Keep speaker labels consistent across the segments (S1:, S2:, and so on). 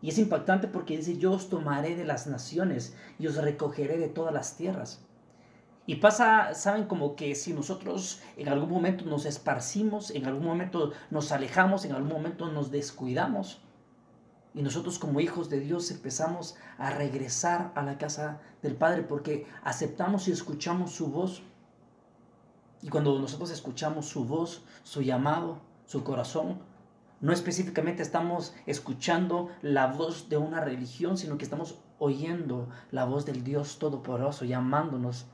S1: Y es impactante porque dice, yo os tomaré de las naciones y os recogeré de todas las tierras. Y pasa, saben, como que si nosotros en algún momento nos esparcimos, en algún momento nos alejamos, en algún momento nos descuidamos, y nosotros como hijos de Dios empezamos a regresar a la casa del Padre porque aceptamos y escuchamos su voz. Y cuando nosotros escuchamos su voz, su llamado, su corazón, no específicamente estamos escuchando la voz de una religión, sino que estamos oyendo la voz del Dios Todopoderoso llamándonos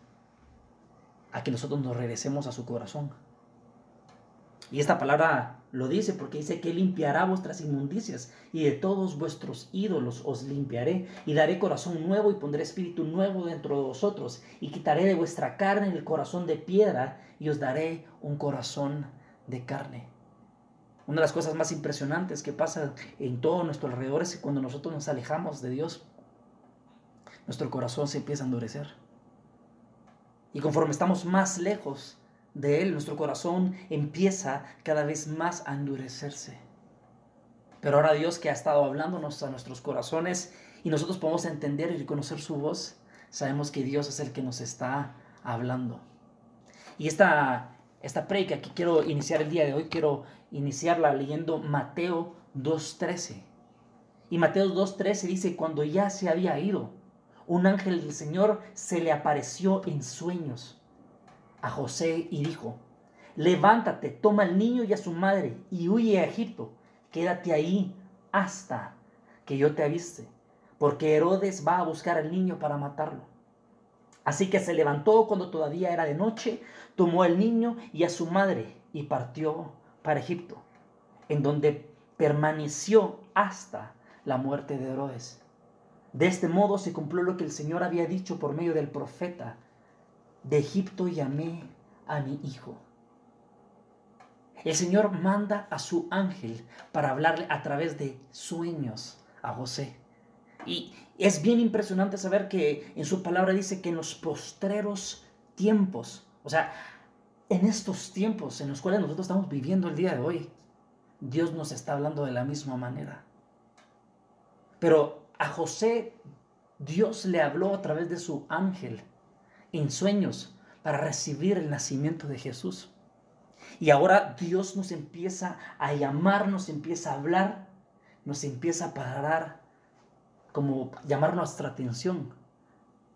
S1: a que nosotros nos regresemos a su corazón. Y esta palabra lo dice porque dice que limpiará vuestras inmundicias y de todos vuestros ídolos os limpiaré y daré corazón nuevo y pondré espíritu nuevo dentro de vosotros y quitaré de vuestra carne el corazón de piedra y os daré un corazón de carne. Una de las cosas más impresionantes que pasa en todo nuestro alrededor es que cuando nosotros nos alejamos de Dios, nuestro corazón se empieza a endurecer. Y conforme estamos más lejos de Él, nuestro corazón empieza cada vez más a endurecerse. Pero ahora Dios que ha estado hablándonos a nuestros corazones y nosotros podemos entender y reconocer su voz, sabemos que Dios es el que nos está hablando. Y esta, esta predica que quiero iniciar el día de hoy, quiero iniciarla leyendo Mateo 2.13. Y Mateo 2.13 dice, cuando ya se había ido, un ángel del Señor se le apareció en sueños a José y dijo, levántate, toma al niño y a su madre y huye a Egipto, quédate ahí hasta que yo te avise, porque Herodes va a buscar al niño para matarlo. Así que se levantó cuando todavía era de noche, tomó al niño y a su madre y partió para Egipto, en donde permaneció hasta la muerte de Herodes. De este modo se cumplió lo que el Señor había dicho por medio del profeta. De Egipto llamé a mi hijo. El Señor manda a su ángel para hablarle a través de sueños a José. Y es bien impresionante saber que en su palabra dice que en los postreros tiempos, o sea, en estos tiempos en los cuales nosotros estamos viviendo el día de hoy, Dios nos está hablando de la misma manera. Pero a José Dios le habló a través de su ángel en sueños para recibir el nacimiento de Jesús. Y ahora Dios nos empieza a llamar, nos empieza a hablar, nos empieza a parar, como llamar nuestra atención,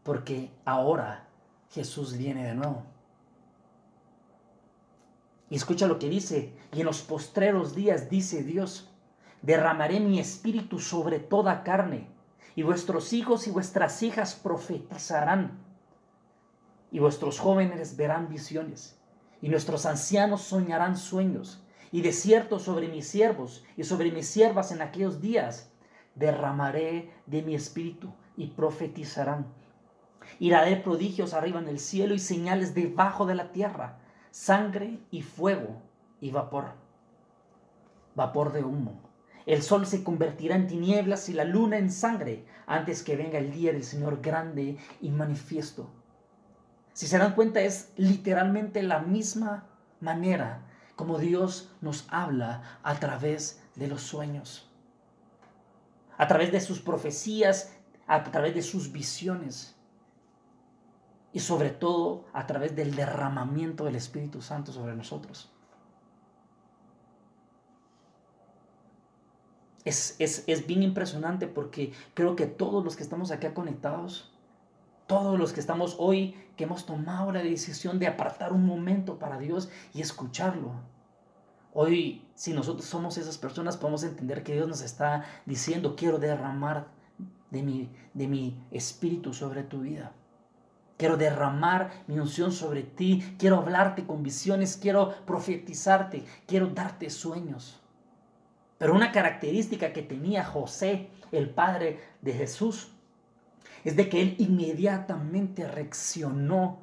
S1: porque ahora Jesús viene de nuevo. Y escucha lo que dice, y en los postreros días dice Dios, derramaré mi espíritu sobre toda carne, y vuestros hijos y vuestras hijas profetizarán, y vuestros jóvenes verán visiones, y nuestros ancianos soñarán sueños, y de cierto sobre mis siervos y sobre mis siervas en aquellos días derramaré de mi espíritu, y profetizarán. Y daré prodigios arriba en el cielo y señales debajo de la tierra, sangre y fuego y vapor, vapor de humo. El sol se convertirá en tinieblas y la luna en sangre antes que venga el día del Señor grande y manifiesto. Si se dan cuenta, es literalmente la misma manera como Dios nos habla a través de los sueños, a través de sus profecías, a través de sus visiones y sobre todo a través del derramamiento del Espíritu Santo sobre nosotros. es, bien impresionante porque creo que todos los que estamos acá conectados, todos los que estamos hoy, que hemos tomado la decisión de apartar un momento para Dios y escucharlo. Hoy, si nosotros somos esas personas, podemos entender que Dios nos está diciendo, quiero derramar de mi, de mi espíritu sobre tu vida. Quiero derramar mi unción sobre ti. Quiero hablarte con visiones. Quiero profetizarte. Quiero darte sueños. Pero una característica que tenía José, el padre de Jesús, es de que él inmediatamente reaccionó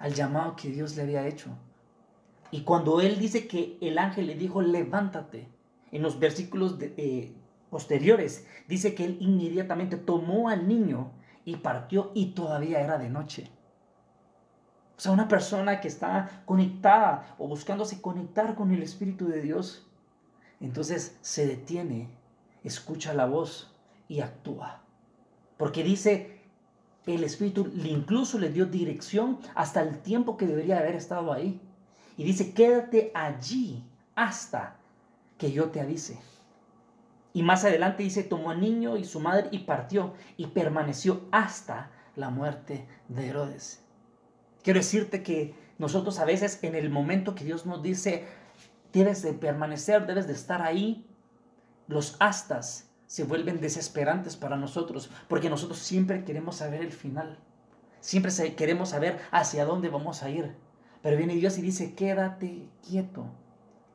S1: al llamado que Dios le había hecho. Y cuando él dice que el ángel le dijo, levántate, en los versículos eh, posteriores, dice que él inmediatamente tomó al niño y partió y todavía era de noche. O sea, una persona que está conectada o buscándose conectar con el Espíritu de Dios, entonces se detiene, escucha la voz y actúa. Porque dice, el Espíritu incluso le dio dirección hasta el tiempo que debería haber estado ahí. Y dice, quédate allí hasta que yo te avise. Y más adelante dice, tomó al niño y su madre y partió y permaneció hasta la muerte de Herodes. Quiero decirte que nosotros a veces en el momento que Dios nos dice, debes de permanecer, debes de estar ahí, los astas se vuelven desesperantes para nosotros, porque nosotros siempre queremos saber el final, siempre queremos saber hacia dónde vamos a ir. Pero viene Dios y dice, quédate quieto,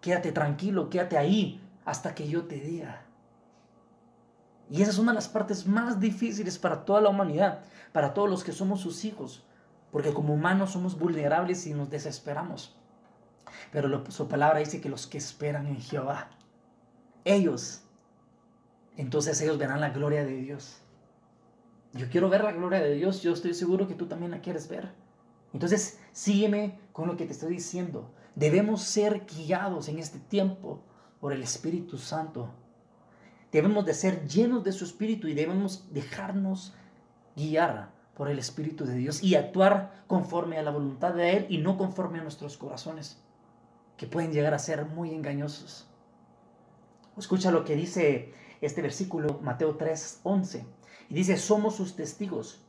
S1: quédate tranquilo, quédate ahí hasta que yo te diga. Y esa es una de las partes más difíciles para toda la humanidad, para todos los que somos sus hijos, porque como humanos somos vulnerables y nos desesperamos. Pero su palabra dice que los que esperan en Jehová, ellos, entonces ellos verán la gloria de Dios. Yo quiero ver la gloria de Dios, yo estoy seguro que tú también la quieres ver. Entonces, sígueme con lo que te estoy diciendo. Debemos ser guiados en este tiempo por el Espíritu Santo Debemos de ser llenos de su Espíritu y debemos dejarnos guiar por el Espíritu de Dios y actuar conforme a la voluntad de Él y no conforme a nuestros corazones, que pueden llegar a ser muy engañosos. Escucha lo que dice este versículo, Mateo 3, 11. Y dice, somos sus testigos.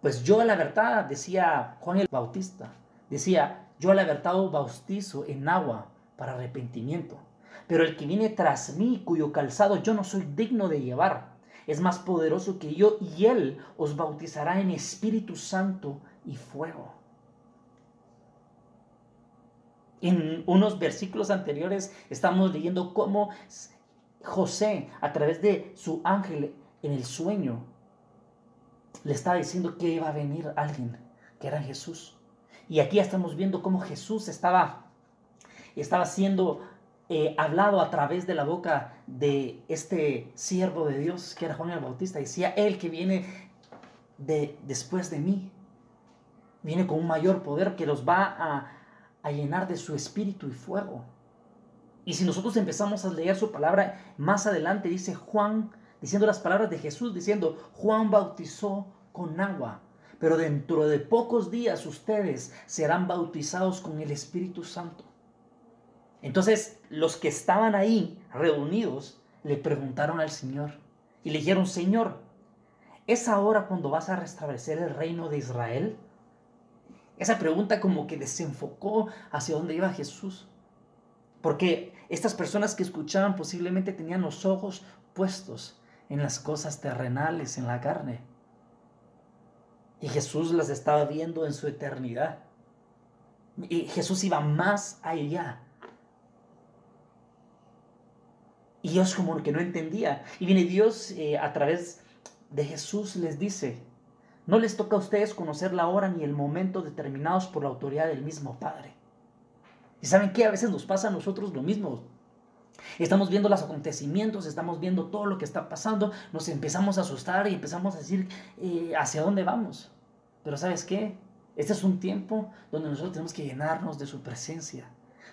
S1: Pues yo a la verdad, decía Juan el Bautista, decía, yo a la verdad bautizo en agua para arrepentimiento pero el que viene tras mí, cuyo calzado yo no soy digno de llevar, es más poderoso que yo y él os bautizará en Espíritu Santo y fuego. En unos versículos anteriores estamos leyendo cómo José, a través de su ángel en el sueño, le estaba diciendo que iba a venir alguien, que era Jesús. Y aquí estamos viendo cómo Jesús estaba, estaba siendo eh, hablado a través de la boca de este siervo de Dios, que era Juan el Bautista. Decía, Él que viene de, después de mí, viene con un mayor poder que los va a, a llenar de su espíritu y fuego. Y si nosotros empezamos a leer su palabra, más adelante dice Juan, diciendo las palabras de Jesús, diciendo, Juan bautizó con agua, pero dentro de pocos días ustedes serán bautizados con el Espíritu Santo. Entonces los que estaban ahí reunidos le preguntaron al Señor y le dijeron, Señor, ¿es ahora cuando vas a restablecer el reino de Israel? Esa pregunta como que desenfocó hacia dónde iba Jesús. Porque estas personas que escuchaban posiblemente tenían los ojos puestos en las cosas terrenales, en la carne. Y Jesús las estaba viendo en su eternidad. Y Jesús iba más allá Y Dios como que no entendía. Y viene Dios eh, a través de Jesús les dice, no les toca a ustedes conocer la hora ni el momento determinados por la autoridad del mismo Padre. Y saben qué, a veces nos pasa a nosotros lo mismo. Estamos viendo los acontecimientos, estamos viendo todo lo que está pasando, nos empezamos a asustar y empezamos a decir eh, hacia dónde vamos. Pero sabes qué, este es un tiempo donde nosotros tenemos que llenarnos de su presencia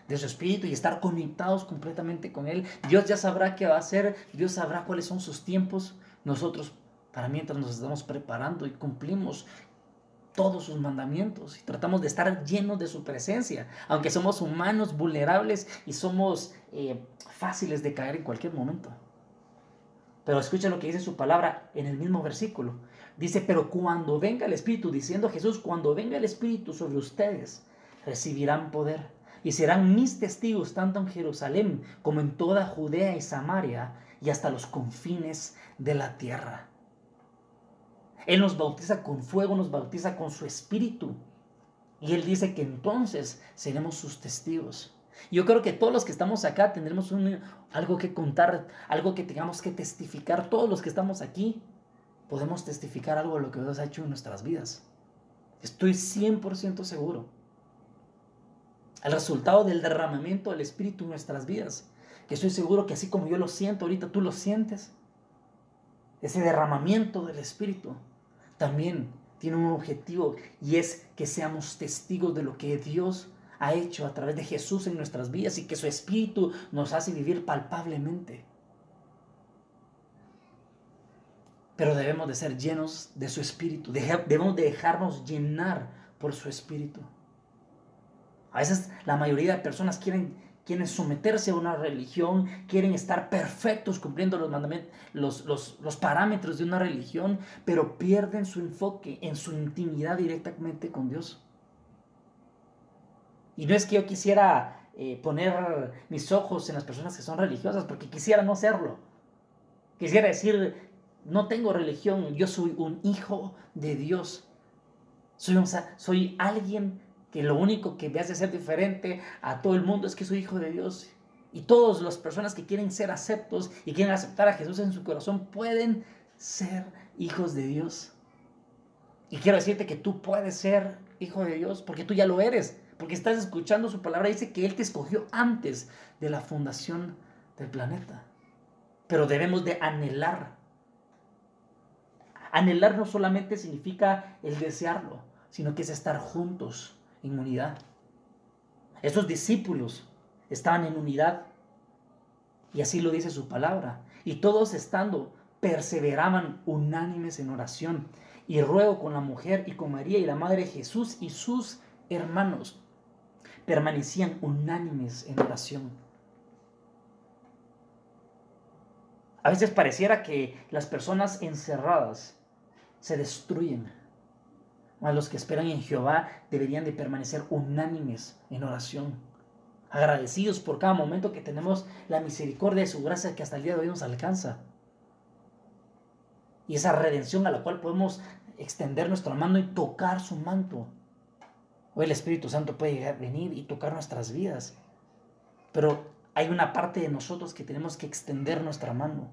S1: de su espíritu y estar conectados completamente con Él. Dios ya sabrá qué va a hacer, Dios sabrá cuáles son sus tiempos. Nosotros, para mientras nos estamos preparando y cumplimos todos sus mandamientos y tratamos de estar llenos de su presencia, aunque somos humanos vulnerables y somos eh, fáciles de caer en cualquier momento. Pero escucha lo que dice su palabra en el mismo versículo. Dice, pero cuando venga el Espíritu, diciendo Jesús, cuando venga el Espíritu sobre ustedes, recibirán poder y serán mis testigos tanto en Jerusalén como en toda Judea y Samaria y hasta los confines de la tierra. Él nos bautiza con fuego, nos bautiza con su espíritu. Y Él dice que entonces seremos sus testigos. Yo creo que todos los que estamos acá tendremos algo que contar, algo que tengamos que testificar. Todos los que estamos aquí podemos testificar algo de lo que Dios ha hecho en nuestras vidas. Estoy 100% seguro el resultado del derramamiento del Espíritu en nuestras vidas. Que estoy seguro que así como yo lo siento ahorita, tú lo sientes. Ese derramamiento del Espíritu también tiene un objetivo y es que seamos testigos de lo que Dios ha hecho a través de Jesús en nuestras vidas y que su Espíritu nos hace vivir palpablemente. Pero debemos de ser llenos de su espíritu. Debemos de dejarnos llenar por su espíritu. A veces la mayoría de personas quieren, quieren someterse a una religión, quieren estar perfectos cumpliendo los, mandamientos, los, los, los parámetros de una religión, pero pierden su enfoque en su intimidad directamente con Dios. Y no es que yo quisiera eh, poner mis ojos en las personas que son religiosas, porque quisiera no serlo. Quisiera decir, no tengo religión, yo soy un hijo de Dios. Soy, soy alguien que lo único que me hace ser diferente a todo el mundo es que soy hijo de Dios. Y todas las personas que quieren ser aceptos y quieren aceptar a Jesús en su corazón pueden ser hijos de Dios. Y quiero decirte que tú puedes ser hijo de Dios porque tú ya lo eres, porque estás escuchando su palabra. Dice que Él te escogió antes de la fundación del planeta. Pero debemos de anhelar. Anhelar no solamente significa el desearlo, sino que es estar juntos en unidad. Esos discípulos estaban en unidad y así lo dice su palabra. Y todos estando perseveraban unánimes en oración y ruego con la mujer y con María y la madre de Jesús y sus hermanos permanecían unánimes en oración. A veces pareciera que las personas encerradas se destruyen a los que esperan en Jehová deberían de permanecer unánimes en oración, agradecidos por cada momento que tenemos la misericordia de su gracia que hasta el día de hoy nos alcanza. Y esa redención a la cual podemos extender nuestra mano y tocar su manto. Hoy el Espíritu Santo puede venir y tocar nuestras vidas. Pero hay una parte de nosotros que tenemos que extender nuestra mano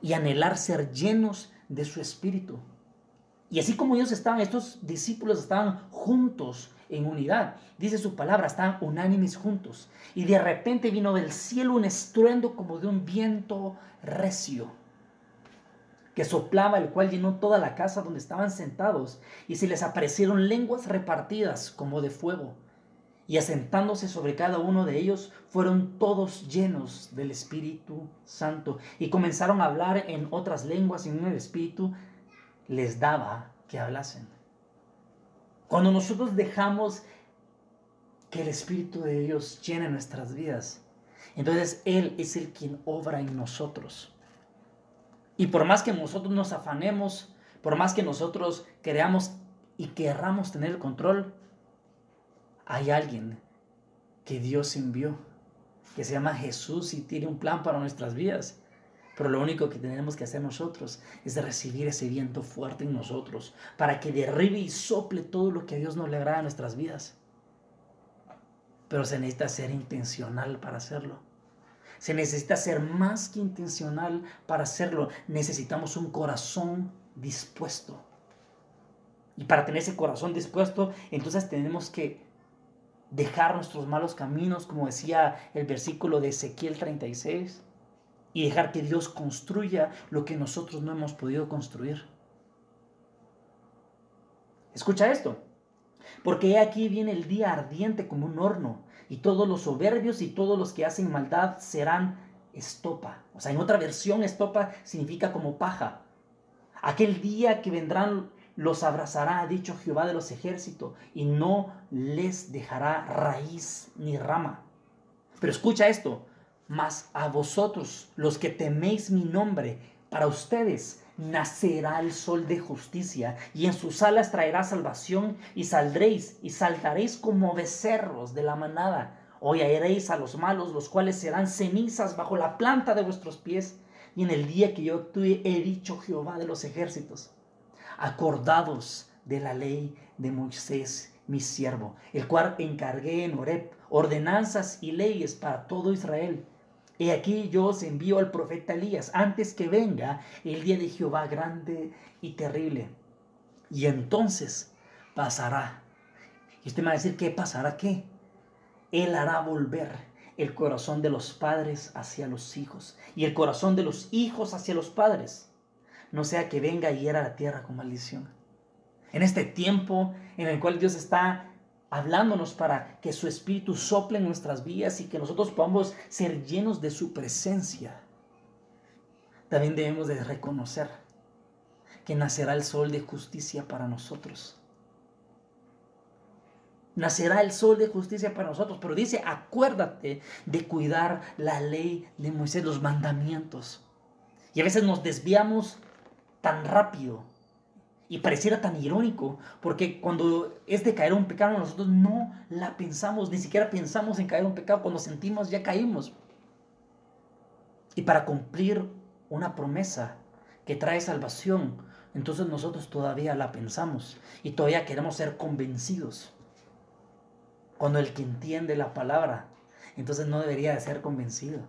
S1: y anhelar ser llenos de su Espíritu. Y así como ellos estaban, estos discípulos estaban juntos en unidad. Dice su palabra, estaban unánimes juntos. Y de repente vino del cielo un estruendo como de un viento recio que soplaba, el cual llenó toda la casa donde estaban sentados, y se les aparecieron lenguas repartidas como de fuego, y asentándose sobre cada uno de ellos, fueron todos llenos del Espíritu Santo, y comenzaron a hablar en otras lenguas en el Espíritu les daba que hablasen. Cuando nosotros dejamos que el Espíritu de Dios llene nuestras vidas, entonces Él es el quien obra en nosotros. Y por más que nosotros nos afanemos, por más que nosotros creamos y querramos tener el control, hay alguien que Dios envió, que se llama Jesús y tiene un plan para nuestras vidas. Pero lo único que tenemos que hacer nosotros es recibir ese viento fuerte en nosotros para que derribe y sople todo lo que a Dios no le agrada en nuestras vidas. Pero se necesita ser intencional para hacerlo. Se necesita ser más que intencional para hacerlo. Necesitamos un corazón dispuesto. Y para tener ese corazón dispuesto, entonces tenemos que dejar nuestros malos caminos, como decía el versículo de Ezequiel 36 y dejar que Dios construya lo que nosotros no hemos podido construir. Escucha esto, porque aquí viene el día ardiente como un horno, y todos los soberbios y todos los que hacen maldad serán estopa. O sea, en otra versión, estopa significa como paja. Aquel día que vendrán los abrazará, ha dicho Jehová de los ejércitos, y no les dejará raíz ni rama. Pero escucha esto, mas a vosotros, los que teméis mi nombre, para ustedes nacerá el sol de justicia, y en sus alas traerá salvación, y saldréis y saltaréis como becerros de la manada. Oiréis a los malos, los cuales serán cenizas bajo la planta de vuestros pies. Y en el día que yo actúe, he dicho Jehová de los ejércitos, acordados de la ley de Moisés, mi siervo, el cual encargué en Horeb ordenanzas y leyes para todo Israel He aquí yo os envío al profeta Elías antes que venga el día de Jehová grande y terrible. Y entonces pasará. Y usted me va a decir, ¿qué pasará? ¿Qué? Él hará volver el corazón de los padres hacia los hijos y el corazón de los hijos hacia los padres. No sea que venga y hiera la tierra con maldición. En este tiempo en el cual Dios está hablándonos para que su espíritu sople en nuestras vidas y que nosotros podamos ser llenos de su presencia. también debemos de reconocer que nacerá el sol de justicia para nosotros. Nacerá el sol de justicia para nosotros, pero dice, acuérdate de cuidar la ley de Moisés, los mandamientos. Y a veces nos desviamos tan rápido y pareciera tan irónico, porque cuando es de caer un pecado, nosotros no la pensamos, ni siquiera pensamos en caer un pecado, cuando sentimos ya caímos. Y para cumplir una promesa que trae salvación, entonces nosotros todavía la pensamos y todavía queremos ser convencidos. Cuando el que entiende la palabra, entonces no debería de ser convencido.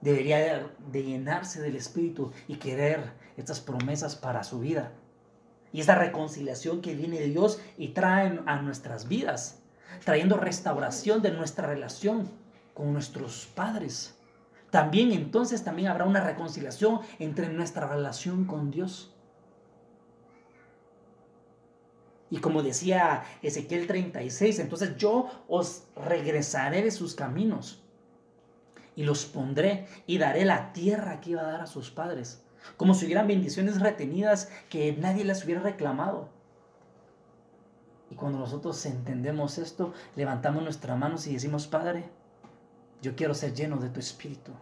S1: Debería de llenarse del Espíritu y querer estas promesas para su vida. Y esta reconciliación que viene de Dios y trae a nuestras vidas, trayendo restauración de nuestra relación con nuestros padres. También entonces también habrá una reconciliación entre nuestra relación con Dios. Y como decía Ezequiel 36, entonces yo os regresaré de sus caminos y los pondré y daré la tierra que iba a dar a sus padres, como si hubieran bendiciones retenidas que nadie las hubiera reclamado. Y cuando nosotros entendemos esto, levantamos nuestras manos y decimos, Padre, yo quiero ser lleno de tu espíritu.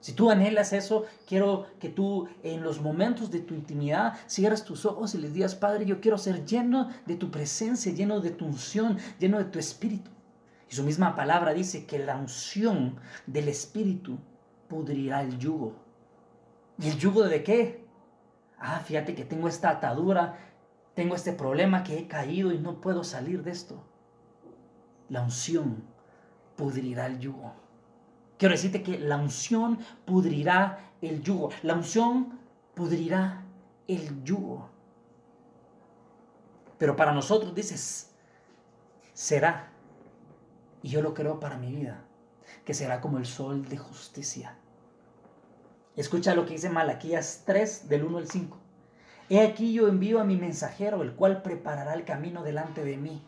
S1: Si tú anhelas eso, quiero que tú en los momentos de tu intimidad cierres tus ojos y les digas, Padre, yo quiero ser lleno de tu presencia, lleno de tu unción, lleno de tu espíritu. Y su misma palabra dice que la unción del espíritu pudrirá el yugo. ¿Y el yugo de qué? Ah, fíjate que tengo esta atadura, tengo este problema que he caído y no puedo salir de esto. La unción pudrirá el yugo. Quiero decirte que la unción pudrirá el yugo. La unción pudrirá el yugo. Pero para nosotros dices, será. Y yo lo creo para mi vida, que será como el sol de justicia. Escucha lo que dice Malaquías 3 del 1 al 5. He aquí yo envío a mi mensajero, el cual preparará el camino delante de mí.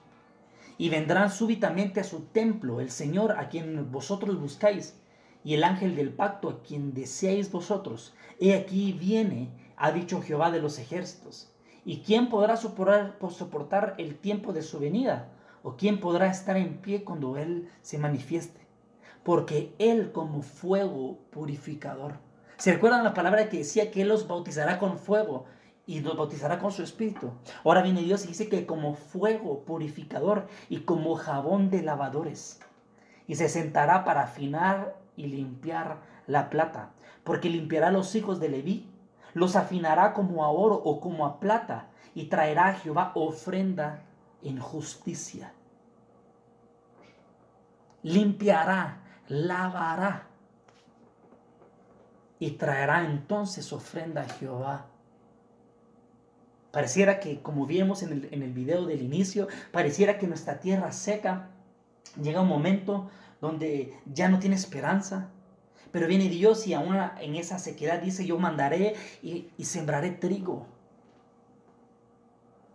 S1: Y vendrán súbitamente a su templo el Señor a quien vosotros buscáis y el ángel del pacto a quien deseáis vosotros. He aquí viene, ha dicho Jehová de los ejércitos. ¿Y quién podrá soportar, soportar el tiempo de su venida? ¿O quién podrá estar en pie cuando Él se manifieste? Porque Él como fuego purificador. ¿Se recuerdan la palabra que decía que Él los bautizará con fuego y los bautizará con su espíritu? Ahora viene Dios y dice que como fuego purificador y como jabón de lavadores. Y se sentará para afinar y limpiar la plata, porque limpiará los hijos de Leví, los afinará como a oro o como a plata, y traerá a Jehová ofrenda en justicia. Limpiará, lavará, y traerá entonces ofrenda a Jehová. Pareciera que, como vimos en el, en el video del inicio, pareciera que nuestra tierra seca llega un momento donde ya no tiene esperanza. Pero viene Dios y aún en esa sequedad dice, yo mandaré y, sembraré trigo.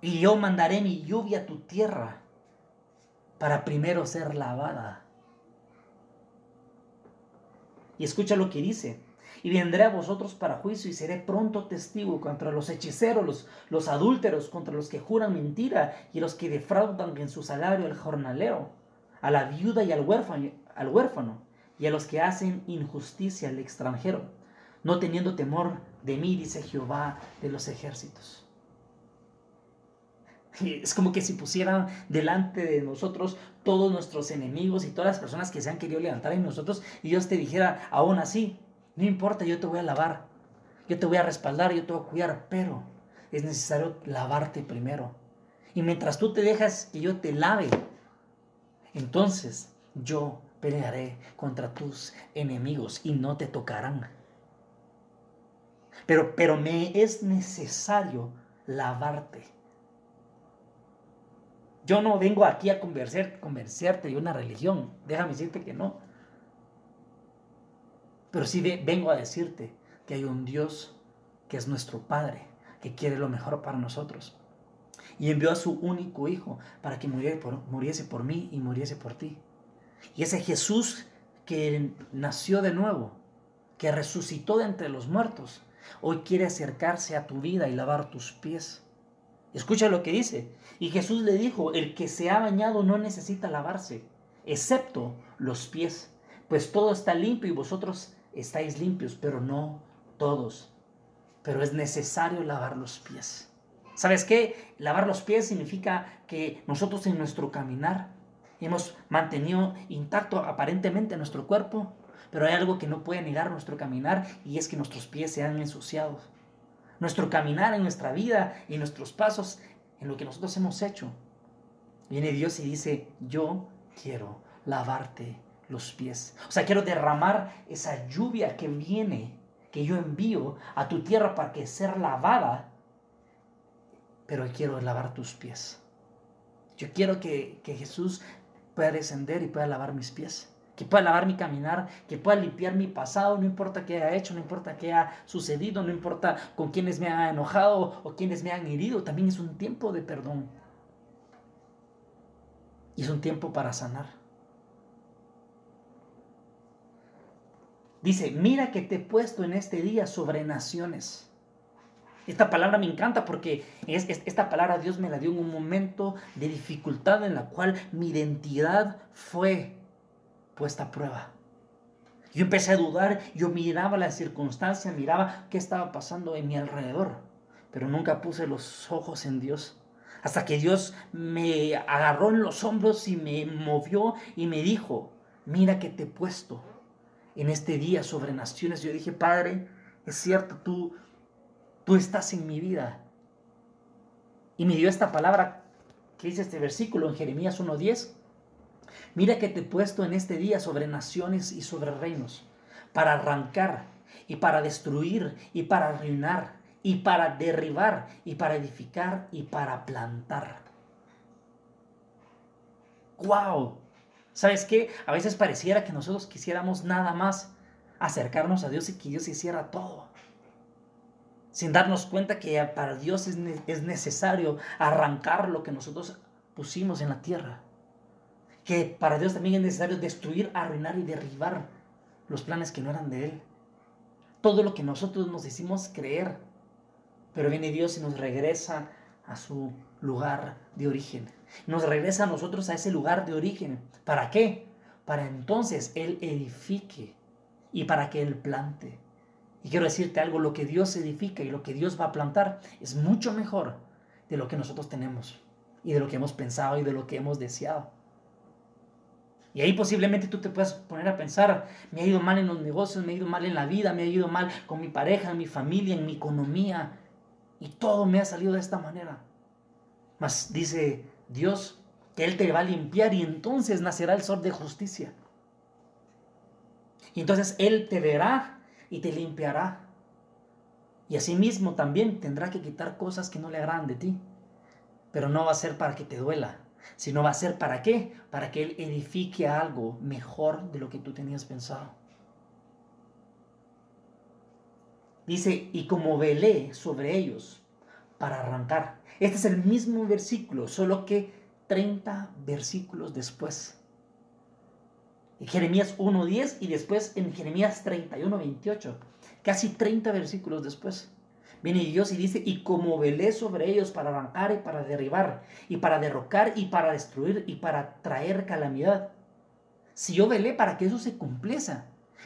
S1: Y yo mandaré mi lluvia a tu tierra para primero ser lavada. Y escucha lo que dice. Y vendré a vosotros para juicio y seré pronto testigo contra los hechiceros, los, los adúlteros, contra los que juran mentira y los que defraudan en su salario al jornalero a la viuda y al huérfano, al huérfano y a los que hacen injusticia al extranjero, no teniendo temor de mí, dice Jehová de los ejércitos. Es como que si pusieran delante de nosotros todos nuestros enemigos y todas las personas que se han querido levantar en nosotros y Dios te dijera, aún así, no importa, yo te voy a lavar, yo te voy a respaldar, yo te voy a cuidar, pero es necesario lavarte primero. Y mientras tú te dejas que yo te lave, entonces yo pelearé contra tus enemigos y no te tocarán. Pero, pero me es necesario lavarte. Yo no vengo aquí a convencer, convencerte de una religión. Déjame decirte que no. Pero sí vengo a decirte que hay un Dios que es nuestro Padre, que quiere lo mejor para nosotros. Y envió a su único Hijo para que muriese por, mí y muriese por ti. Y ese Jesús que nació de nuevo, que resucitó de entre los muertos, hoy quiere acercarse a tu vida y lavar tus pies. Escucha lo que dice. Y Jesús le dijo, el que se ha bañado no necesita lavarse, excepto los pies, pues todo está limpio y vosotros estáis limpios, pero no todos. Pero es necesario lavar los pies. ¿Sabes qué? Lavar los pies significa que nosotros en nuestro caminar hemos mantenido intacto aparentemente nuestro cuerpo, pero hay algo que no puede negar nuestro caminar y es que nuestros pies se han ensuciado. Nuestro caminar en nuestra vida y nuestros pasos en lo que nosotros hemos hecho. Viene Dios y dice, yo quiero lavarte los pies. O sea, quiero derramar esa lluvia que viene, que yo envío a tu tierra para que sea lavada, pero quiero lavar tus pies. Yo quiero que, que Jesús pueda descender y pueda lavar mis pies que pueda lavar mi caminar, que pueda limpiar mi pasado, no importa qué haya hecho, no importa qué ha sucedido, no importa con quienes me han enojado o quienes me han herido, también es un tiempo de perdón. Y es un tiempo para sanar. Dice, mira que te he puesto en este día sobre naciones. Esta palabra me encanta porque es, esta palabra Dios me la dio en un momento de dificultad en la cual mi identidad fue puesta a prueba. Yo empecé a dudar, yo miraba la circunstancia, miraba qué estaba pasando en mi alrededor, pero nunca puse los ojos en Dios. Hasta que Dios me agarró en los hombros y me movió y me dijo, mira que te he puesto en este día sobre naciones. Yo dije, Padre, es cierto, tú, tú estás en mi vida. Y me dio esta palabra que dice este versículo en Jeremías 1.10. Mira que te he puesto en este día sobre naciones y sobre reinos, para arrancar y para destruir y para arruinar y para derribar y para edificar y para plantar. ¡Wow! ¿Sabes qué? A veces pareciera que nosotros quisiéramos nada más acercarnos a Dios y que Dios hiciera todo. Sin darnos cuenta que para Dios es, es necesario arrancar lo que nosotros pusimos en la tierra que para Dios también es necesario destruir, arruinar y derribar los planes que no eran de Él. Todo lo que nosotros nos decimos creer, pero viene Dios y nos regresa a su lugar de origen. Nos regresa a nosotros a ese lugar de origen. ¿Para qué? Para entonces Él edifique y para que Él plante. Y quiero decirte algo, lo que Dios edifica y lo que Dios va a plantar es mucho mejor de lo que nosotros tenemos y de lo que hemos pensado y de lo que hemos deseado. Y ahí posiblemente tú te puedas poner a pensar, me ha ido mal en los negocios, me ha ido mal en la vida, me ha ido mal con mi pareja, en mi familia, en mi economía. Y todo me ha salido de esta manera. Mas dice Dios que Él te va a limpiar y entonces nacerá el sol de justicia. Y entonces Él te verá y te limpiará. Y asimismo también tendrá que quitar cosas que no le agradan de ti. Pero no va a ser para que te duela, sino va a ser para qué? Para que Él edifique algo mejor de lo que tú tenías pensado. Dice, y como velé sobre ellos para arrancar. Este es el mismo versículo, solo que 30 versículos después. En Jeremías 1.10 y después en Jeremías 31.28. Casi 30 versículos después. Viene Dios y dice, y como velé sobre ellos para arrancar y para derribar, y para derrocar y para destruir y para traer calamidad. Si yo velé para que eso se cumpliese,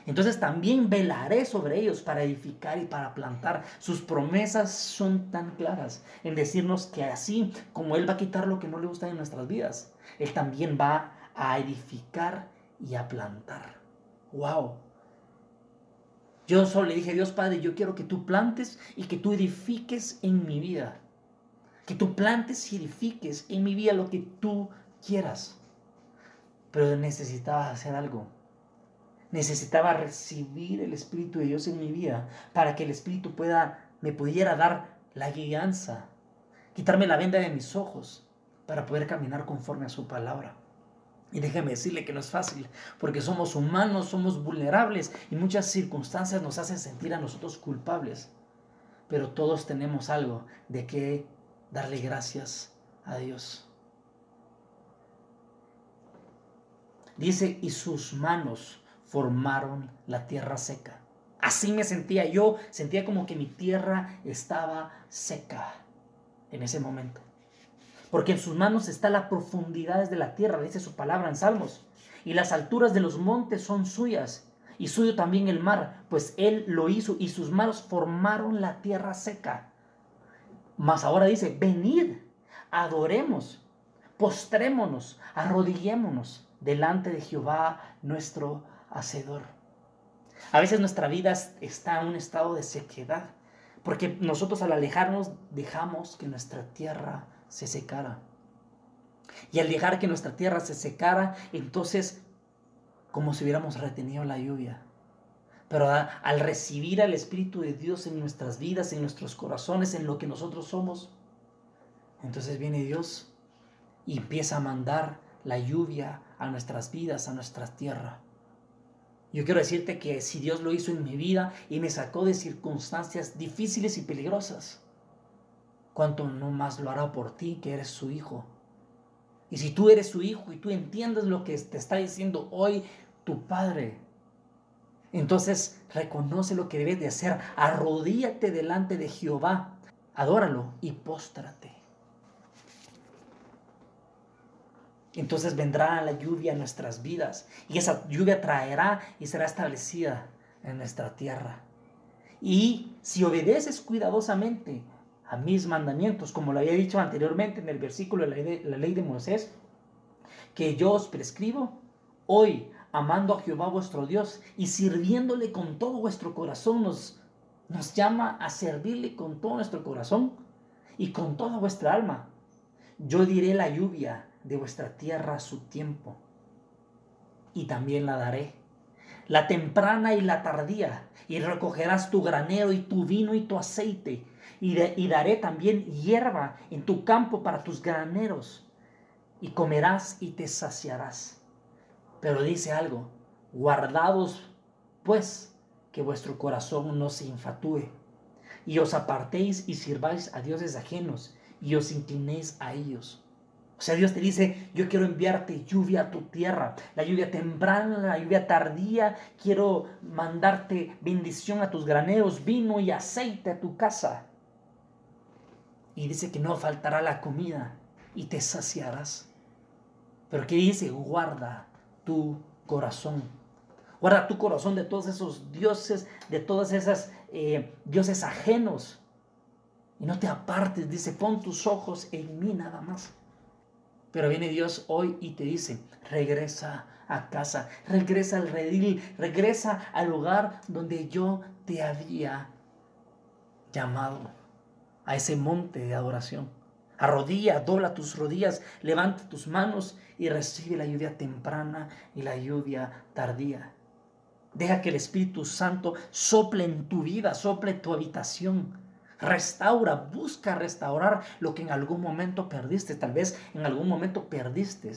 S1: entonces también velaré sobre ellos para edificar y para plantar. Sus promesas son tan claras en decirnos que así como Él va a quitar lo que no le gusta en nuestras vidas, Él también va a edificar y a plantar. ¡Wow! Yo solo le dije, Dios Padre, yo quiero que tú plantes y que tú edifiques en mi vida. Que tú plantes y edifiques en mi vida lo que tú quieras. Pero necesitaba hacer algo. Necesitaba recibir el Espíritu de Dios en mi vida para que el Espíritu pueda, me pudiera dar la guianza, quitarme la venda de mis ojos para poder caminar conforme a su palabra. Y déjeme decirle que no es fácil, porque somos humanos, somos vulnerables y muchas circunstancias nos hacen sentir a nosotros culpables. Pero todos tenemos algo de que darle gracias a Dios. Dice, y sus manos formaron la tierra seca. Así me sentía yo, sentía como que mi tierra estaba seca en ese momento. Porque en sus manos está las profundidades de la tierra, dice su palabra en Salmos. Y las alturas de los montes son suyas, y suyo también el mar, pues él lo hizo, y sus manos formaron la tierra seca. Mas ahora dice, venid, adoremos, postrémonos, arrodillémonos delante de Jehová nuestro Hacedor. A veces nuestra vida está en un estado de sequedad, porque nosotros al alejarnos dejamos que nuestra tierra se secara. Y al dejar que nuestra tierra se secara, entonces como si hubiéramos retenido la lluvia. Pero al recibir al Espíritu de Dios en nuestras vidas, en nuestros corazones, en lo que nosotros somos, entonces viene Dios y empieza a mandar la lluvia a nuestras vidas, a nuestra tierra. Yo quiero decirte que si Dios lo hizo en mi vida y me sacó de circunstancias difíciles y peligrosas, ¿cuánto no más lo hará por ti que eres su hijo? Y si tú eres su hijo y tú entiendes lo que te está diciendo hoy tu padre, entonces reconoce lo que debes de hacer. Arrodíate delante de Jehová, adóralo y póstrate. Entonces vendrá la lluvia a nuestras vidas y esa lluvia traerá y será establecida en nuestra tierra. Y si obedeces cuidadosamente a mis mandamientos, como lo había dicho anteriormente en el versículo de la ley de, Moisés, que yo os prescribo, hoy, amando a Jehová vuestro Dios y sirviéndole con todo vuestro corazón, nos, nos llama a servirle con todo nuestro corazón y con toda vuestra alma. Yo diré la lluvia de vuestra tierra a su tiempo, y también la daré, la temprana y la tardía, y recogerás tu granero y tu vino y tu aceite, y, daré también hierba en tu campo para tus graneros, y comerás y te saciarás. Pero dice algo, guardados pues que vuestro corazón no se infatúe, y os apartéis y sirváis a dioses ajenos, y os inclinéis a ellos o sea, Dios te dice, yo quiero enviarte lluvia a tu tierra, la lluvia temprana, la lluvia tardía, quiero mandarte bendición a tus graneros, vino y aceite a tu casa. Y dice que no faltará la comida y te saciarás. Pero ¿qué dice? Guarda tu corazón. Guarda tu corazón de todos esos dioses, de todas esas eh, dioses ajenos. Y no te apartes, dice, pon tus ojos en mí nada más. Pero viene Dios hoy y te dice, regresa a casa, regresa al redil, regresa al lugar donde yo te había llamado, a ese monte de adoración. Arrodilla, dobla tus rodillas, levanta tus manos y recibe la lluvia temprana y la lluvia tardía. Deja que el Espíritu Santo sople en tu vida, sople tu habitación. Restaura, busca restaurar lo que en algún momento perdiste. Tal vez en algún momento perdiste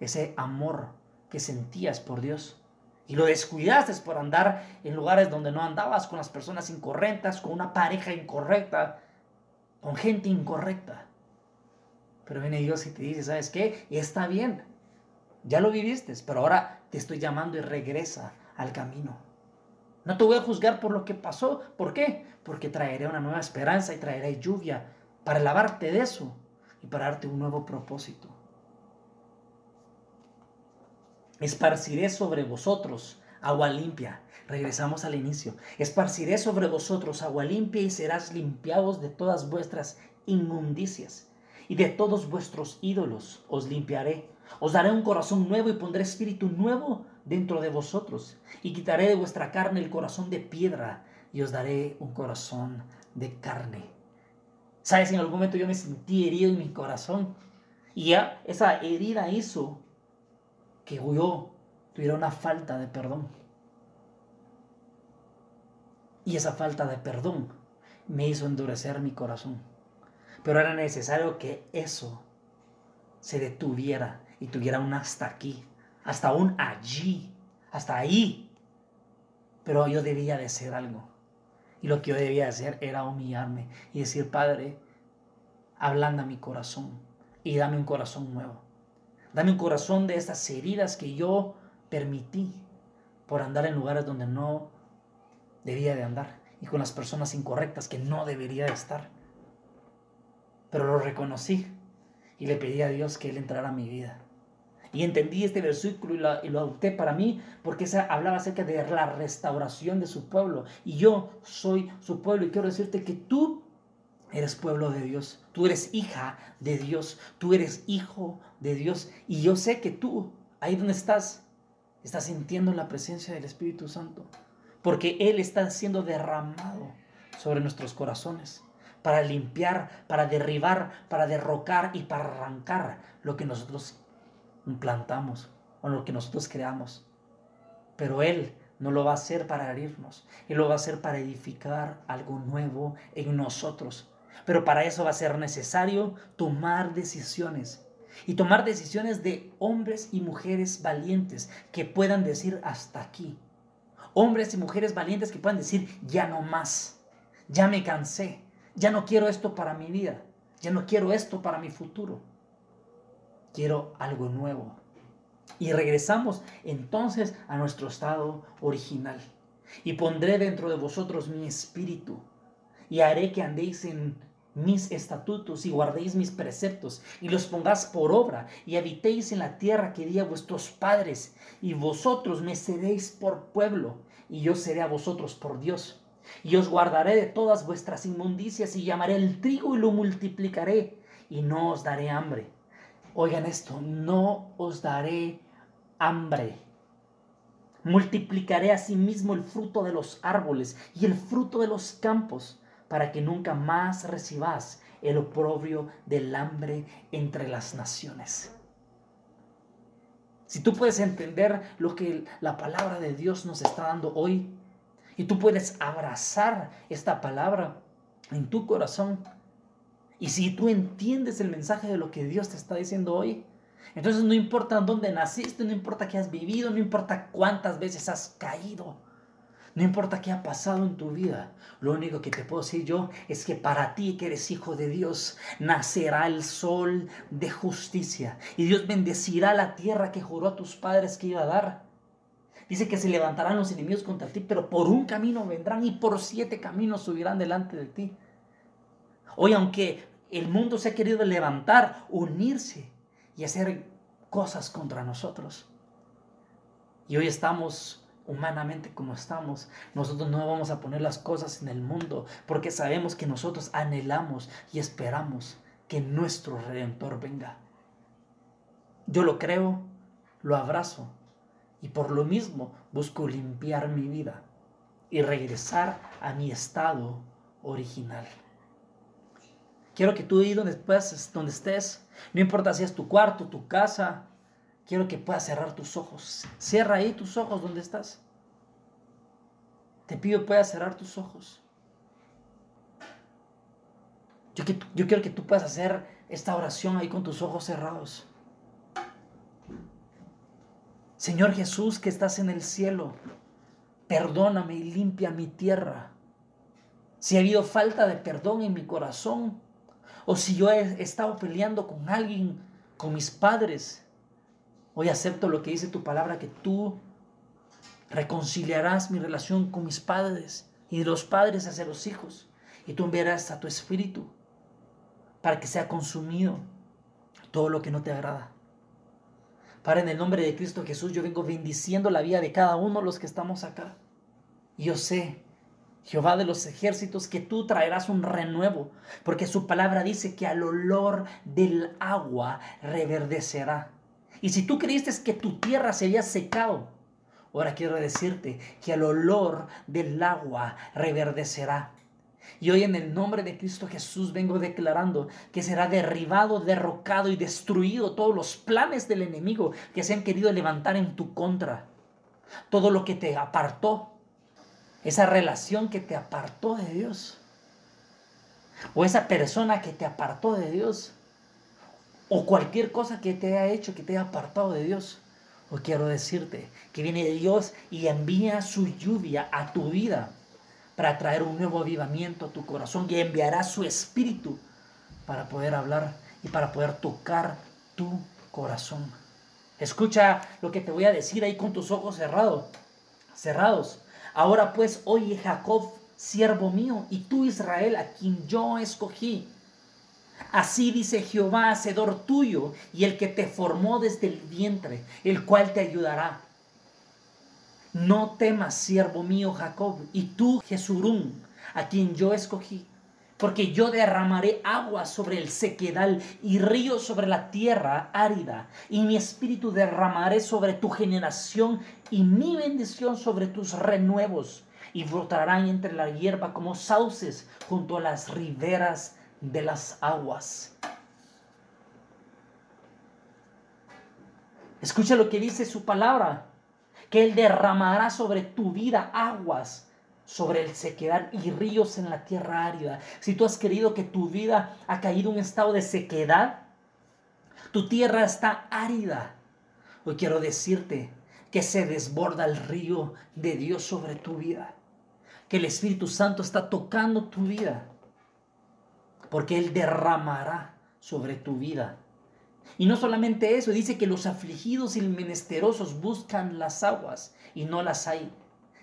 S1: ese amor que sentías por Dios. Y lo descuidaste por andar en lugares donde no andabas, con las personas incorrectas, con una pareja incorrecta, con gente incorrecta. Pero viene Dios y te dice, ¿sabes qué? Está bien, ya lo viviste, pero ahora te estoy llamando y regresa al camino. No te voy a juzgar por lo que pasó. ¿Por qué? Porque traeré una nueva esperanza y traeré lluvia para lavarte de eso y para darte un nuevo propósito. Esparciré sobre vosotros agua limpia. Regresamos al inicio. Esparciré sobre vosotros agua limpia y serás limpiados de todas vuestras inmundicias y de todos vuestros ídolos os limpiaré. Os daré un corazón nuevo y pondré espíritu nuevo dentro de vosotros, y quitaré de vuestra carne el corazón de piedra, y os daré un corazón de carne. ¿Sabes? En algún momento yo me sentí herido en mi corazón, y ya esa herida hizo que yo tuviera una falta de perdón. Y esa falta de perdón me hizo endurecer mi corazón. Pero era necesario que eso se detuviera y tuviera un hasta aquí hasta aún allí, hasta ahí. Pero yo debía de hacer algo. Y lo que yo debía hacer era humillarme y decir, Padre, ablanda mi corazón y dame un corazón nuevo. Dame un corazón de estas heridas que yo permití por andar en lugares donde no debía de andar y con las personas incorrectas que no debería de estar. Pero lo reconocí y le pedí a Dios que Él entrara a mi vida. Y entendí este versículo y lo, adopté para mí porque esa, hablaba acerca de la restauración de su pueblo. Y yo soy su pueblo y quiero decirte que tú eres pueblo de Dios, tú eres hija de Dios, tú eres hijo de Dios. Y yo sé que tú, ahí donde estás, estás sintiendo la presencia del Espíritu Santo porque Él está siendo derramado sobre nuestros corazones para limpiar, para derribar, para derrocar y para arrancar lo que nosotros implantamos o lo que nosotros creamos. Pero Él no lo va a hacer para herirnos, Él lo va a hacer para edificar algo nuevo en nosotros. Pero para eso va a ser necesario tomar decisiones y tomar decisiones de hombres y mujeres valientes que puedan decir hasta aquí hombres y mujeres valientes que puedan decir, ya no más, ya me cansé, ya no quiero esto para mi vida, ya no quiero esto para mi futuro, quiero algo nuevo. Y regresamos entonces a nuestro estado original. Y pondré dentro de vosotros mi espíritu, y haré que andéis en mis estatutos y guardéis mis preceptos y los pongáis por obra y habitéis en la tierra que di a vuestros padres y vosotros me seréis por pueblo y yo seré a vosotros por Dios. Y os guardaré de todas vuestras inmundicias y llamaré el trigo y lo multiplicaré y no os daré hambre. Oigan esto, no os daré hambre. Multiplicaré asimismo el fruto de los árboles y el fruto de los campos para que nunca más recibas el oprobio del hambre entre las naciones. Si tú puedes entender lo que la palabra de Dios nos está dando hoy, y tú puedes abrazar esta palabra en tu corazón, y si tú entiendes el mensaje de lo que Dios te está diciendo hoy, entonces no importa dónde naciste, no importa qué has vivido, no importa cuántas veces has caído, no importa qué ha pasado en tu vida, lo único que te puedo decir yo es que para ti que eres hijo de Dios, nacerá el sol de justicia y Dios bendecirá la tierra que juró a tus padres que iba a dar. Dice que se levantarán los enemigos contra ti, pero por un camino vendrán y por siete caminos subirán delante de ti. Hoy, aunque el mundo se ha querido levantar, unirse y hacer cosas contra nosotros. Y hoy estamos humanamente como estamos, nosotros no vamos a poner las cosas en el mundo porque sabemos que nosotros anhelamos y esperamos que nuestro redentor venga. Yo lo creo, lo abrazo y por lo mismo busco limpiar mi vida y regresar a mi estado original. Quiero que tú ahí donde, donde estés, no importa si es tu cuarto, tu casa, quiero que puedas cerrar tus ojos. Cierra ahí tus ojos donde estás. Te pido puedas cerrar tus ojos. Yo, yo quiero que tú puedas hacer esta oración ahí con tus ojos cerrados. Señor Jesús que estás en el cielo, perdóname y limpia mi tierra. Si ha habido falta de perdón en mi corazón, o si yo he estado peleando con alguien, con mis padres, Hoy acepto lo que dice tu palabra, que tú reconciliarás mi relación con mis padres y de los padres hacia los hijos. Y tú enviarás a tu espíritu para que sea consumido todo lo que no te agrada. Para en el nombre de Cristo Jesús, yo vengo bendiciendo la vida de cada uno de los que estamos acá. Y yo sé, Jehová de los ejércitos, que tú traerás un renuevo, porque su palabra dice que al olor del agua reverdecerá. Y si tú creíste que tu tierra se había secado, ahora quiero decirte que el olor del agua reverdecerá. Y hoy en el nombre de Cristo Jesús vengo declarando que será derribado, derrocado y destruido todos los planes del enemigo que se han querido levantar en tu contra. Todo lo que te apartó, esa relación que te apartó de Dios, o esa persona que te apartó de Dios, o cualquier cosa que te haya hecho que te haya apartado de Dios. Hoy quiero decirte que viene Dios y envía su lluvia a tu vida para traer un nuevo avivamiento a tu corazón y enviará su espíritu para poder hablar y para poder tocar tu corazón. Escucha lo que te voy a decir ahí con tus ojos cerrados. Cerrados. Ahora pues, oye Jacob, siervo mío, y tú Israel, a quien yo escogí. Así dice Jehová, hacedor tuyo, y el que te formó desde el vientre, el cual te ayudará. No temas, siervo mío Jacob, y tú Jesurún, a quien yo escogí porque yo derramaré agua sobre el sequedal y ríos sobre la tierra árida, y mi espíritu derramaré sobre tu generación y mi bendición sobre tus renuevos, y brotarán entre la hierba como sauces junto a las riberas de las aguas. Escucha lo que dice su palabra, que Él derramará sobre tu vida aguas sobre el sequedad y ríos en la tierra árida. Si tú has querido que tu vida ha caído en un estado de sequedad, tu tierra está árida. Hoy quiero decirte que se desborda el río de Dios sobre tu vida. Que el Espíritu Santo está tocando tu vida. Porque Él derramará sobre tu vida. Y no solamente eso, dice que los afligidos y menesterosos buscan las aguas y no las hay.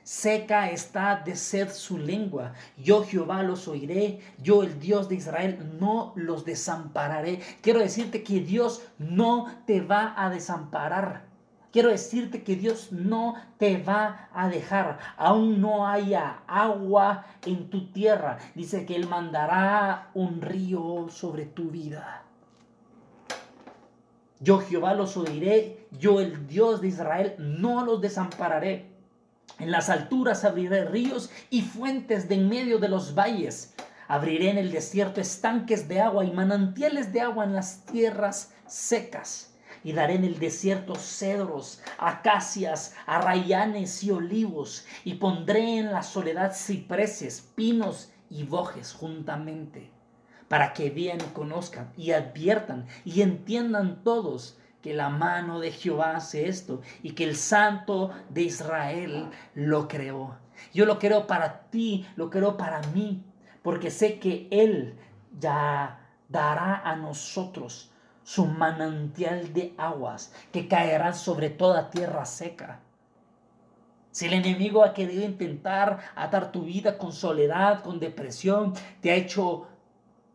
S1: Seca está de sed su lengua. Yo Jehová los oiré. Yo el Dios de Israel no los desampararé. Quiero decirte que Dios no te va a desamparar. Quiero decirte que Dios no te va a dejar. Aún no haya agua en tu tierra. Dice que Él mandará un río sobre tu vida. Yo Jehová los oiré. Yo el Dios de Israel no los desampararé. En las alturas abriré ríos y fuentes de en medio de los valles. Abriré en el desierto estanques de agua y manantiales de agua en las tierras secas. Y daré en el desierto cedros, acacias, arrayanes y olivos. Y pondré en la soledad cipreses, pinos y bojes juntamente. Para que vean y conozcan y adviertan y entiendan todos que la mano de Jehová hace esto y que el Santo de Israel lo creó. Yo lo creo para ti, lo creo para mí, porque sé que Él ya dará a nosotros su manantial de aguas que caerá sobre toda tierra seca. Si el enemigo ha querido intentar atar tu vida con soledad, con depresión, te ha hecho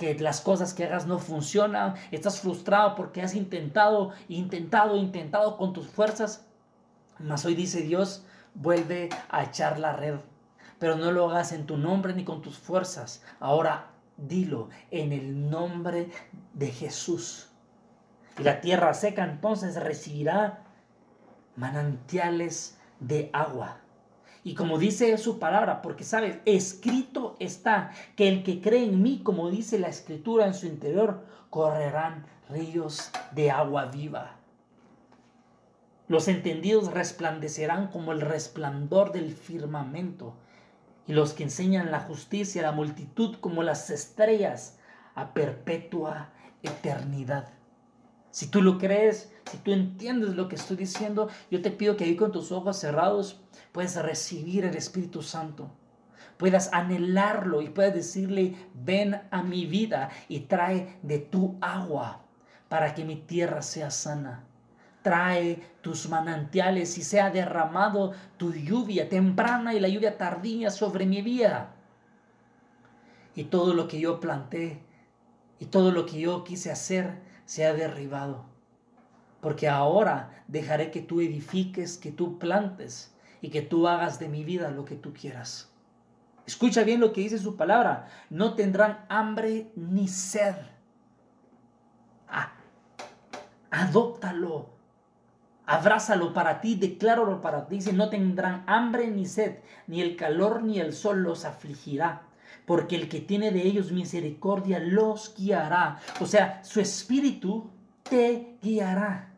S1: que las cosas que hagas no funcionan, estás frustrado porque has intentado, intentado, intentado con tus fuerzas, mas hoy dice Dios, vuelve a echar la red, pero no lo hagas en tu nombre ni con tus fuerzas, ahora dilo en el nombre de Jesús. Y la tierra seca entonces recibirá manantiales de agua. Y como dice su palabra, porque sabes, escrito está que el que cree en mí, como dice la escritura en su interior, correrán ríos de agua viva. Los entendidos resplandecerán como el resplandor del firmamento, y los que enseñan la justicia la multitud como las estrellas a perpetua eternidad. Si tú lo crees, si tú entiendes lo que estoy diciendo, yo te pido que ahí con tus ojos cerrados puedas recibir el Espíritu Santo. Puedas anhelarlo y puedas decirle, ven a mi vida y trae de tu agua para que mi tierra sea sana. Trae tus manantiales y sea derramado tu lluvia temprana y la lluvia tardía sobre mi vida. Y todo lo que yo planté y todo lo que yo quise hacer, sea derribado. Porque ahora dejaré que tú edifiques, que tú plantes y que tú hagas de mi vida lo que tú quieras. Escucha bien lo que dice su palabra. No tendrán hambre ni sed. Ah, adóptalo. Abrázalo para ti, decláralo para ti. Dice, no tendrán hambre ni sed, ni el calor ni el sol los afligirá porque el que tiene de ellos misericordia los guiará. O sea, su espíritu te guiará.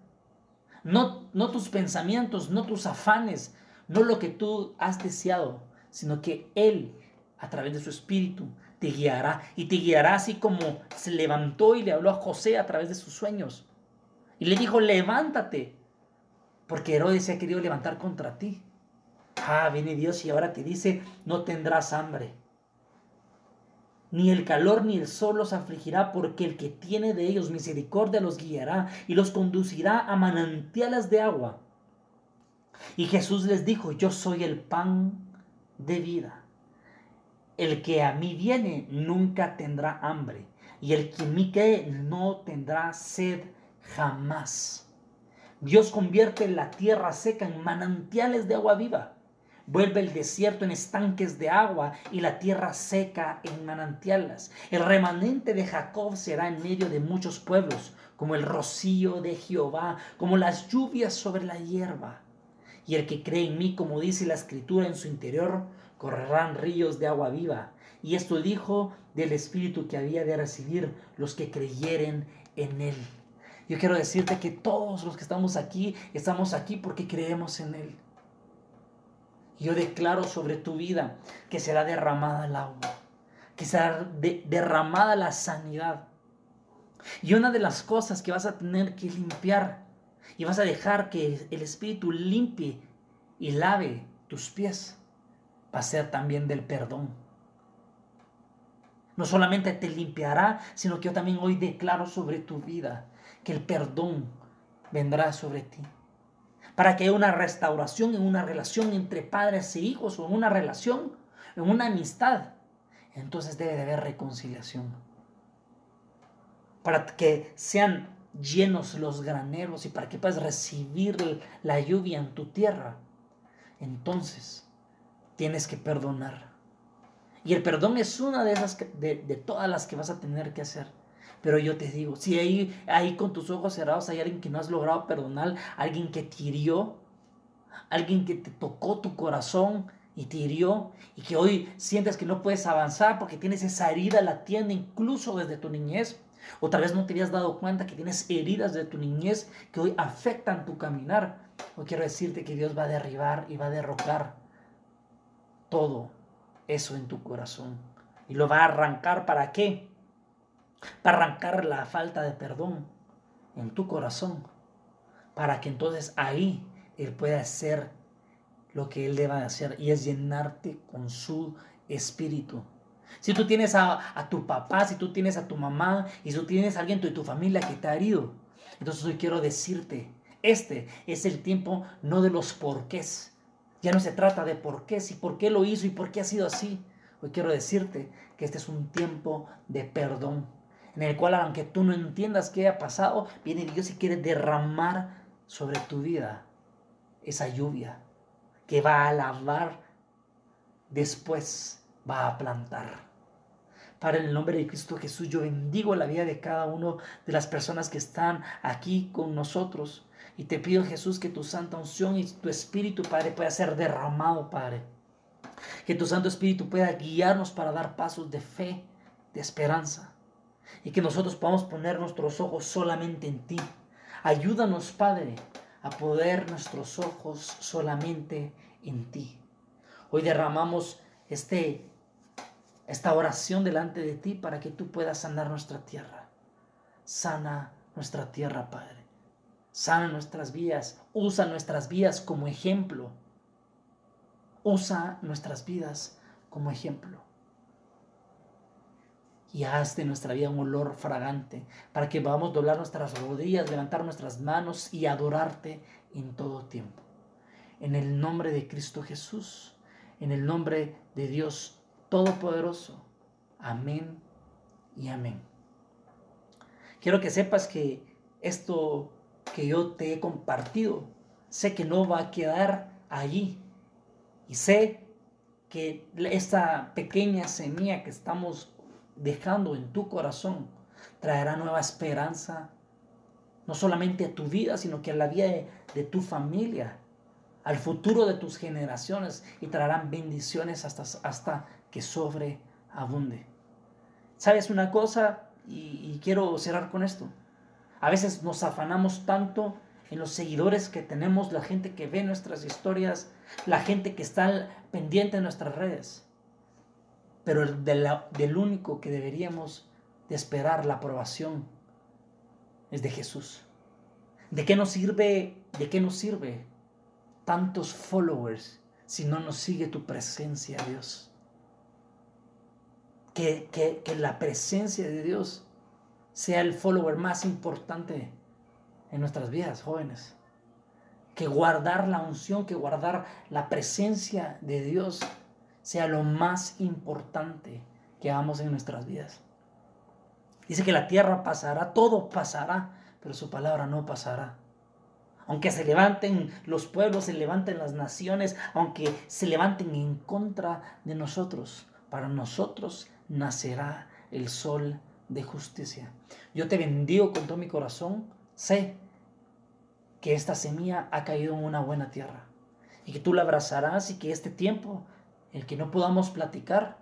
S1: No, no tus pensamientos, no tus afanes, no lo que tú has deseado, sino que Él, a través de su espíritu, te guiará. Y te guiará así como se levantó y le habló a José a través de sus sueños. Y le dijo, levántate, porque Herodes se ha querido levantar contra ti. Ah, viene Dios y ahora te dice, no tendrás hambre ni el calor ni el sol los afligirá, porque el que tiene de ellos misericordia los guiará y los conducirá a manantiales de agua. Y Jesús les dijo, yo soy el pan de vida. El que a mí viene nunca tendrá hambre, y el que en mí cree no tendrá sed jamás. Dios convierte la tierra seca en manantiales de agua viva. Vuelve el desierto en estanques de agua y la tierra seca en manantiales. El remanente de Jacob será en medio de muchos pueblos, como el rocío de Jehová, como las lluvias sobre la hierba. Y el que cree en mí, como dice la escritura en su interior, correrán ríos de agua viva. Y esto dijo del Espíritu que había de recibir los que creyeren en él. Yo quiero decirte que todos los que estamos aquí, estamos aquí porque creemos en Él. Yo declaro sobre tu vida que será derramada el agua, que será derramada la sanidad. Y una de las cosas que vas a tener que limpiar y vas a dejar que el Espíritu limpie y lave tus pies va a ser también del perdón. No solamente te limpiará, sino que yo también hoy declaro sobre tu vida que el perdón vendrá sobre ti. Para que haya una restauración en una relación entre padres e hijos o en una relación, en una amistad, entonces debe de haber reconciliación. Para que sean llenos los graneros y para que puedas recibir la lluvia en tu tierra, entonces tienes que perdonar. Y el perdón es una de esas de, de todas las que vas a tener que hacer. Pero yo te digo, si ahí, ahí con tus ojos cerrados hay alguien que no has logrado perdonar, alguien que te hirió, alguien que te tocó tu corazón y te hirió, y que hoy sientes que no puedes avanzar porque tienes esa herida latente incluso desde tu niñez, o tal vez no te habías dado cuenta que tienes heridas de tu niñez que hoy afectan tu caminar. Hoy quiero decirte que Dios va a derribar y va a derrocar todo eso en tu corazón. Y lo va a arrancar para qué? Para arrancar la falta de perdón en tu corazón, para que entonces ahí Él pueda hacer lo que Él deba hacer y es llenarte con su espíritu. Si tú tienes a, tu papá, si tú tienes a tu mamá y si tú tienes a alguien de tu familia que te ha herido, entonces hoy quiero decirte, este es el tiempo no de los porqués. Ya no se trata de por qué, si por qué lo hizo y por qué ha sido así. Hoy quiero decirte que este es un tiempo de perdón en el cual aunque tú no entiendas qué ha pasado, viene Dios y quiere derramar sobre tu vida esa lluvia que va a lavar, después va a plantar. Para en el nombre de Cristo Jesús, yo bendigo la vida de cada uno de las personas que están aquí con nosotros. Y te pido, Jesús, que tu santa unción y tu espíritu, Padre, pueda ser derramado, Padre. Que tu Santo Espíritu pueda guiarnos para dar pasos de fe, de esperanza y que nosotros podamos poner nuestros ojos solamente en ti. Ayúdanos, Padre, a poner nuestros ojos solamente en ti. Hoy derramamos este, esta oración delante de ti para que tú puedas sanar nuestra tierra. Sana nuestra tierra, Padre. Sana nuestras vidas. Usa nuestras vidas como ejemplo. Usa nuestras vidas como ejemplo y haz de nuestra vida un olor fragante, para que podamos doblar nuestras rodillas, levantar nuestras manos y adorarte en todo tiempo. En el nombre de Cristo Jesús, en el nombre de Dios Todopoderoso. Amén y amén. Quiero que sepas que esto que yo te he compartido, sé que no va a quedar allí. Y sé que esta pequeña semilla que estamos dejando en tu corazón traerá nueva esperanza, no solamente a tu vida, sino que a la vida de, tu familia, al futuro de tus generaciones y traerán bendiciones hasta, hasta que sobreabunde. ¿Sabes una cosa? y quiero cerrar con esto. A veces nos afanamos tanto en los seguidores que tenemos, la gente que ve nuestras historias, la gente que está pendiente de nuestras redes pero del único que deberíamos de esperar la aprobación es de Jesús. ¿De qué nos sirve, de qué nos sirve tantos followers si no nos sigue tu presencia, Dios? Que, que, que la presencia de Dios sea el follower más importante en nuestras vidas, jóvenes. Que guardar la unción, que guardar la presencia de Dios sea lo más importante que hagamos en nuestras vidas. Dice que la tierra pasará, todo pasará, pero su palabra no pasará. Aunque se levanten los pueblos, se levanten las naciones, aunque se levanten en contra de nosotros, para nosotros nacerá el sol de justicia. Yo te bendigo con todo mi corazón. Sé que esta semilla ha caído en una buena tierra y que tú la abrazarás y que este tiempo, el que no podamos platicar,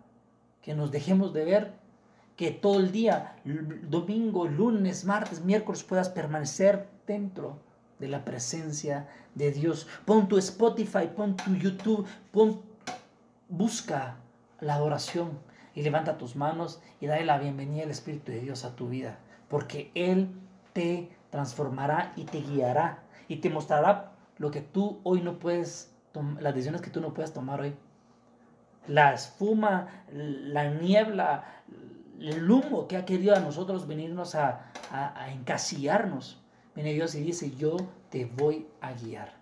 S1: que nos dejemos de ver, que todo el día, domingo, lunes, martes, miércoles, puedas permanecer dentro de la presencia de Dios. Pon tu Spotify, pon tu YouTube, pon, busca la adoración y levanta tus manos y dale la bienvenida al Espíritu de Dios a tu vida, porque Él te transformará y te guiará y te mostrará lo que tú hoy no puedes, las decisiones que tú no puedes tomar hoy. La espuma, la niebla, el humo que ha querido a nosotros venirnos a, encasillarnos. Viene Dios y dice, yo te voy a guiar.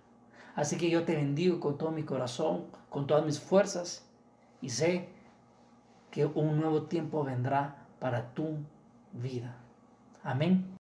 S1: Así que yo te bendigo con todo mi corazón, con todas mis fuerzas y sé que un nuevo tiempo vendrá para tu vida. Amén.